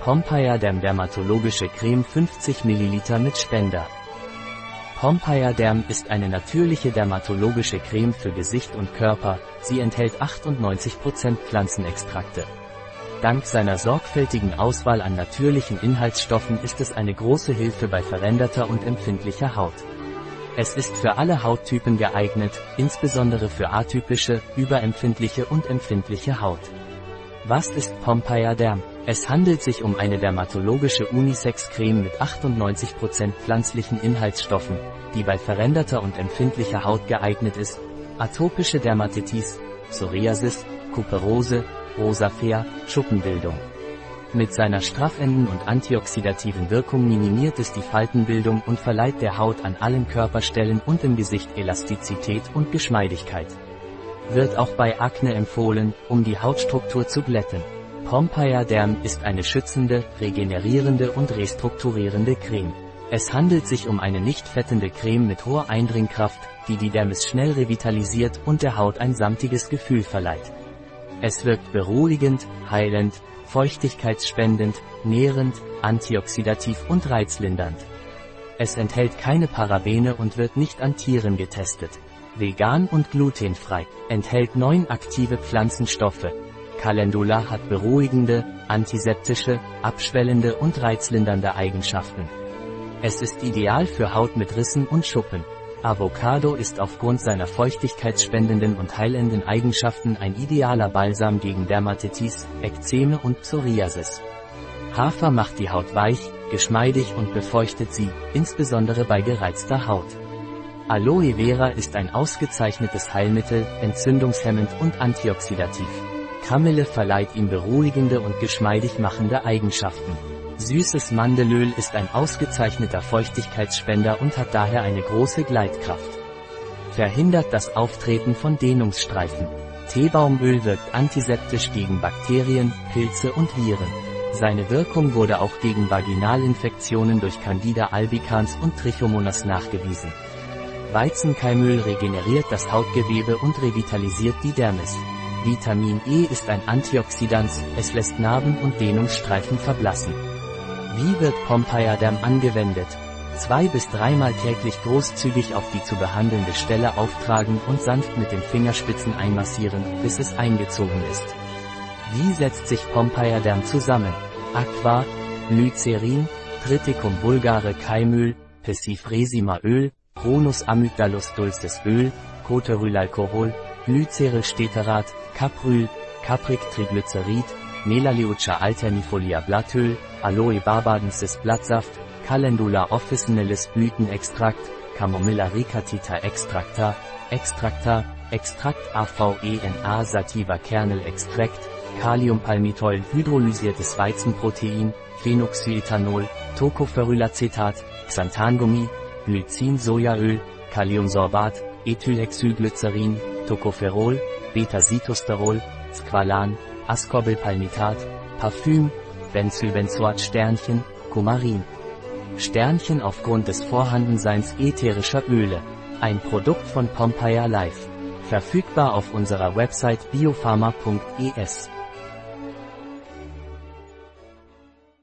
Pompeier Derm Dermatologische Creme 50 ml mit Spender. Pompeier Derm ist eine natürliche dermatologische Creme für Gesicht und Körper, sie enthält 98% Pflanzenextrakte. Dank seiner sorgfältigen Auswahl an natürlichen Inhaltsstoffen ist es eine große Hilfe bei veränderter und empfindlicher Haut. Es ist für alle Hauttypen geeignet, insbesondere für atypische, überempfindliche und empfindliche Haut. Was ist Pompeier Derm? Es handelt sich um eine dermatologische Unisex-Creme mit 98% pflanzlichen Inhaltsstoffen, die bei veränderter und empfindlicher Haut geeignet ist, atopische Dermatitis, Psoriasis, Kuperose, Rosafea, Schuppenbildung. Mit seiner straffenden und antioxidativen Wirkung minimiert es die Faltenbildung und verleiht der Haut an allen Körperstellen und im Gesicht Elastizität und Geschmeidigkeit. Wird auch bei Akne empfohlen, um die Hautstruktur zu glätten. Pompeier Derm ist eine schützende, regenerierende und restrukturierende Creme. Es handelt sich um eine nicht fettende Creme mit hoher Eindringkraft, die die Dermis schnell revitalisiert und der Haut ein samtiges Gefühl verleiht. Es wirkt beruhigend, heilend, feuchtigkeitsspendend, nährend, antioxidativ und reizlindernd. Es enthält keine Parabene und wird nicht an Tieren getestet. Vegan und glutenfrei, enthält neun aktive Pflanzenstoffe. Calendula hat beruhigende, antiseptische, abschwellende und reizlindernde Eigenschaften. Es ist ideal für Haut mit Rissen und Schuppen. Avocado ist aufgrund seiner feuchtigkeitsspendenden und heilenden Eigenschaften ein idealer Balsam gegen Dermatitis, Ekzeme und Psoriasis. Hafer macht die Haut weich, geschmeidig und befeuchtet sie, insbesondere bei gereizter Haut. Aloe Vera ist ein ausgezeichnetes Heilmittel, entzündungshemmend und antioxidativ. Kamille verleiht ihm beruhigende und geschmeidig machende Eigenschaften. Süßes Mandelöl ist ein ausgezeichneter Feuchtigkeitsspender und hat daher eine große Gleitkraft. Verhindert das Auftreten von Dehnungsstreifen. Teebaumöl wirkt antiseptisch gegen Bakterien, Pilze und Viren. Seine Wirkung wurde auch gegen Vaginalinfektionen durch Candida albicans und Trichomonas nachgewiesen. Weizenkeimöl regeneriert das Hautgewebe und revitalisiert die Dermis. Vitamin E ist ein Antioxidant, es lässt Narben und Dehnungsstreifen verblassen. Wie wird Pompeiadam angewendet? Zwei bis dreimal täglich großzügig auf die zu behandelnde Stelle auftragen und sanft mit den Fingerspitzen einmassieren, bis es eingezogen ist. Wie setzt sich Pompeiadam zusammen? Aqua, Glycerin, Triticum vulgare Keimöl, Pessifresima Öl, Cronus amygdalus dulcis Öl, Coterylalkohol, Glycerylsteterat, Capryl, Caprictriglycerid, Melaleuca alternifolia Blattöl, Aloe barbadensis Blattsaft, Calendula officinalis Blütenextrakt, Camomilla ricatita extracta, Extracta, Extrakt AVENA sativa Kernelextrakt, Kaliumpalmitol hydrolysiertes Weizenprotein, Phenoxyethanol, Tocopherylacetat, Xanthangummi, Glycin Sojaöl, Kaliumsorbat, Ethylhexylglycerin, Tocopherol, Beta-Sitosterol, Squalan, Ascorbylpalmitat, Parfüm, Benzylbenzoat Sternchen, Kumarin. Sternchen aufgrund des Vorhandenseins ätherischer Öle. Ein Produkt von Pompeia Life. Verfügbar auf unserer Website biopharma.es.